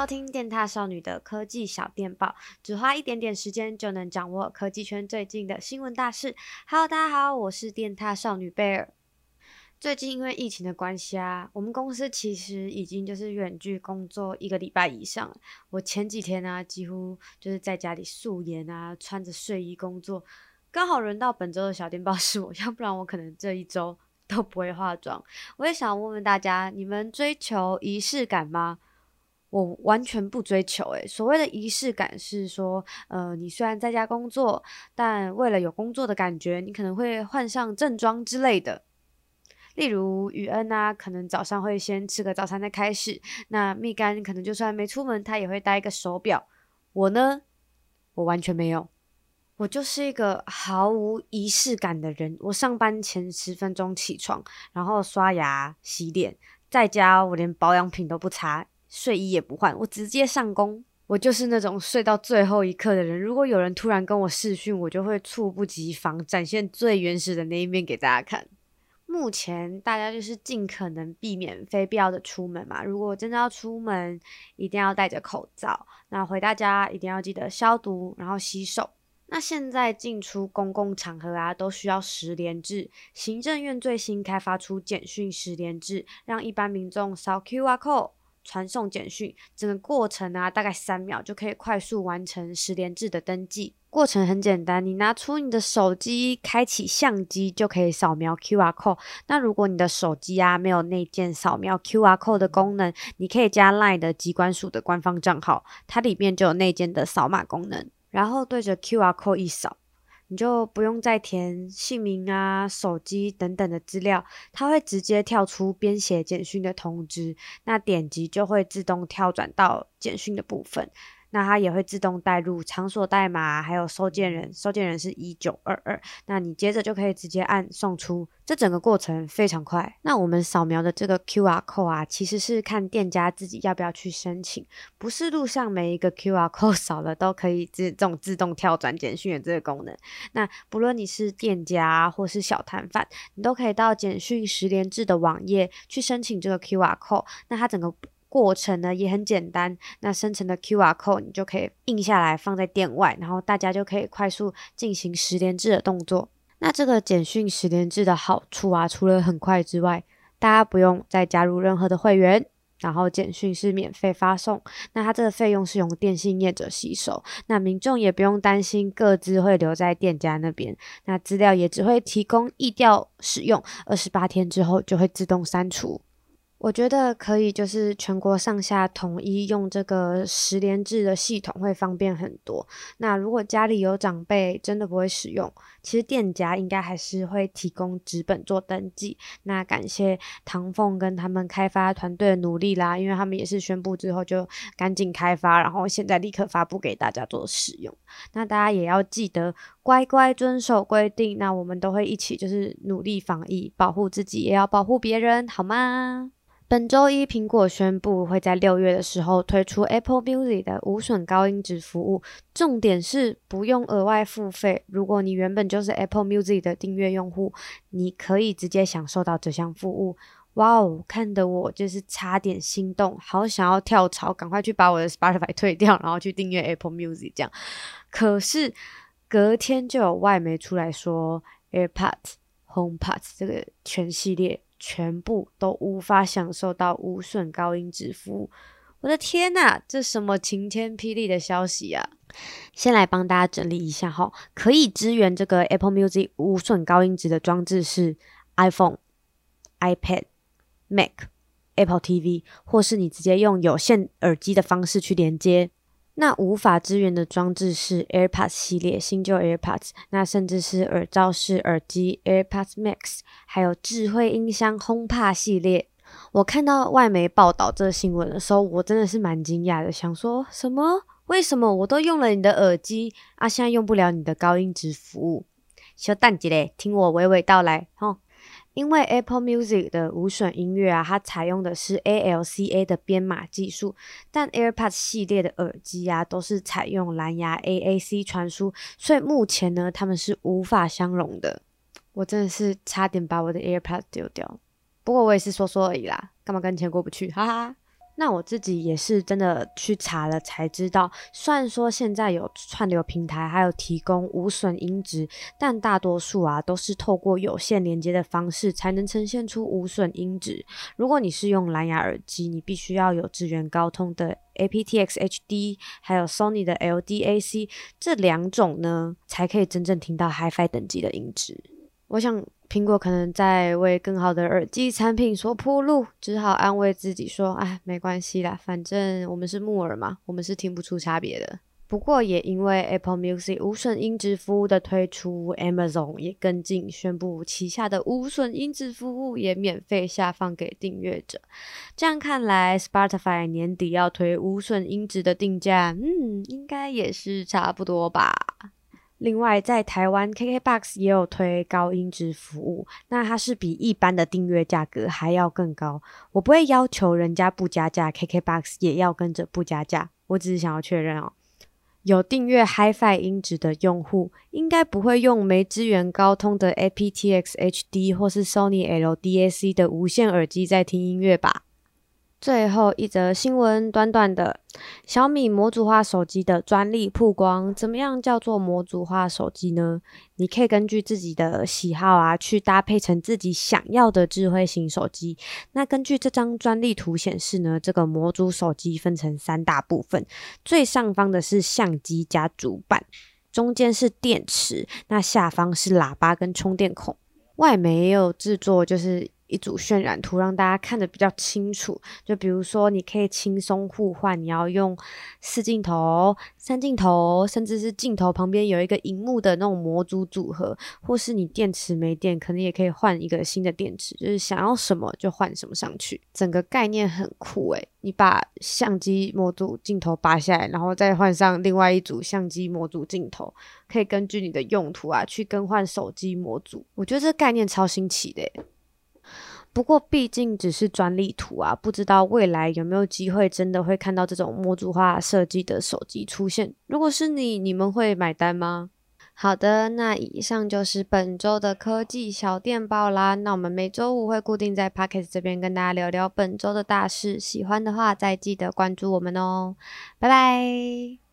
收听电踏少女的科技小电报，只花一点点时间就能掌握科技圈最近的新闻大事。Hello，大家好，我是电踏少女贝尔。最近因为疫情的关系啊，我们公司其实已经就是远距工作一个礼拜以上。我前几天啊，几乎就是在家里素颜啊，穿着睡衣工作。刚好轮到本周的小电报是我，要不然我可能这一周都不会化妆。我也想问问大家，你们追求仪式感吗？我完全不追求，诶，所谓的仪式感是说，呃，你虽然在家工作，但为了有工作的感觉，你可能会换上正装之类的。例如雨恩啊，可能早上会先吃个早餐再开始。那蜜柑可能就算没出门，他也会戴一个手表。我呢，我完全没有，我就是一个毫无仪式感的人。我上班前十分钟起床，然后刷牙洗脸，在家我连保养品都不擦。睡衣也不换，我直接上工。我就是那种睡到最后一刻的人。如果有人突然跟我视讯，我就会猝不及防，展现最原始的那一面给大家看。目前大家就是尽可能避免非必要的出门嘛。如果真的要出门，一定要戴着口罩。那回到家一定要记得消毒，然后洗手。那现在进出公共场合啊，都需要十连制。行政院最新开发出简讯十连制，让一般民众扫 QR code。传送简讯，整个过程啊，大概三秒就可以快速完成十连制的登记。过程很简单，你拿出你的手机，开启相机就可以扫描 QR code。那如果你的手机啊没有内建扫描 QR code 的功能，你可以加 LINE 的机关署的官方账号，它里面就有内建的扫码功能，然后对着 QR code 一扫。你就不用再填姓名啊、手机等等的资料，它会直接跳出编写简讯的通知，那点击就会自动跳转到简讯的部分。那它也会自动带入场所代码，还有收件人，收件人是一九二二。那你接着就可以直接按送出，这整个过程非常快。那我们扫描的这个 QR code 啊，其实是看店家自己要不要去申请，不是路上每一个 QR code 扫了都可以自这种自动跳转简讯的这个功能。那不论你是店家或是小摊贩，你都可以到简讯十连制的网页去申请这个 QR code。那它整个。过程呢也很简单，那生成的 QR code 你就可以印下来放在店外，然后大家就可以快速进行十连制的动作。那这个简讯十连制的好处啊，除了很快之外，大家不用再加入任何的会员，然后简讯是免费发送，那它这个费用是由电信业者吸收，那民众也不用担心各自会留在店家那边，那资料也只会提供疫调使用，二十八天之后就会自动删除。我觉得可以，就是全国上下统一用这个十连制的系统会方便很多。那如果家里有长辈真的不会使用，其实店家应该还是会提供纸本做登记。那感谢唐凤跟他们开发团队的努力啦，因为他们也是宣布之后就赶紧开发，然后现在立刻发布给大家做使用。那大家也要记得乖乖遵守规定。那我们都会一起就是努力防疫，保护自己也要保护别人，好吗？本周一，苹果宣布会在六月的时候推出 Apple Music 的无损高音质服务，重点是不用额外付费。如果你原本就是 Apple Music 的订阅用户，你可以直接享受到这项服务。哇哦，看得我就是差点心动，好想要跳槽，赶快去把我的 Spotify 退掉，然后去订阅 Apple Music 这样。可是隔天就有外媒出来说，AirPods、HomePods 这个全系列。全部都无法享受到无损高音质服务，我的天呐，这什么晴天霹雳的消息啊！先来帮大家整理一下哈，可以支援这个 Apple Music 无损高音质的装置是 iPhone、iPad、Mac、Apple TV，或是你直接用有线耳机的方式去连接。那无法支援的装置是 AirPods 系列新旧 AirPods，那甚至是耳罩式耳机 AirPods Max，还有智慧音箱 HomePod 系列。我看到外媒报道这新闻的时候，我真的是蛮惊讶的，想说什么？为什么我都用了你的耳机啊，现在用不了你的高音质服务？小蛋姐嘞，听我娓娓道来，吼。因为 Apple Music 的无损音乐啊，它采用的是 ALCA 的编码技术，但 AirPods 系列的耳机啊，都是采用蓝牙 AAC 传输，所以目前呢，它们是无法相容的。我真的是差点把我的 AirPods 丢掉，不过我也是说说而已啦，干嘛跟钱过不去？哈哈。那我自己也是真的去查了才知道，虽然说现在有串流平台还有提供无损音质，但大多数啊都是透过有线连接的方式才能呈现出无损音质。如果你是用蓝牙耳机，你必须要有支援高通的 aptX HD，还有 Sony 的 LDAC 这两种呢，才可以真正听到 HiFi 等级的音质。我想。苹果可能在为更好的耳机产品所铺路，只好安慰自己说：“哎，没关系啦，反正我们是木耳嘛，我们是听不出差别的。”不过也因为 Apple Music 无损音质服务的推出，Amazon 也跟进宣布旗下的无损音质服务也免费下放给订阅者。这样看来，Spotify 年底要推无损音质的定价，嗯，应该也是差不多吧。另外，在台湾，KKBOX 也有推高音质服务，那它是比一般的订阅价格还要更高。我不会要求人家不加价，KKBOX 也要跟着不加价。我只是想要确认哦，有订阅 HiFi 音质的用户，应该不会用没支援高通的 aptX HD 或是 Sony LDAC 的无线耳机在听音乐吧。最后一则新闻，短短的，小米模组化手机的专利曝光。怎么样叫做模组化手机呢？你可以根据自己的喜好啊，去搭配成自己想要的智慧型手机。那根据这张专利图显示呢，这个模组手机分成三大部分，最上方的是相机加主板，中间是电池，那下方是喇叭跟充电孔。外媒也有制作，就是。一组渲染图让大家看得比较清楚，就比如说你可以轻松互换，你要用四镜头、三镜头，甚至是镜头旁边有一个荧幕的那种模组组合，或是你电池没电，可能也可以换一个新的电池，就是想要什么就换什么上去。整个概念很酷诶，你把相机模组镜头拔下来，然后再换上另外一组相机模组镜头，可以根据你的用途啊去更换手机模组。我觉得这概念超新奇的诶。不过，毕竟只是专利图啊，不知道未来有没有机会真的会看到这种模组化设计的手机出现。如果是你，你们会买单吗？好的，那以上就是本周的科技小电报啦。那我们每周五会固定在 Podcast 这边跟大家聊聊本周的大事，喜欢的话再记得关注我们哦。拜拜。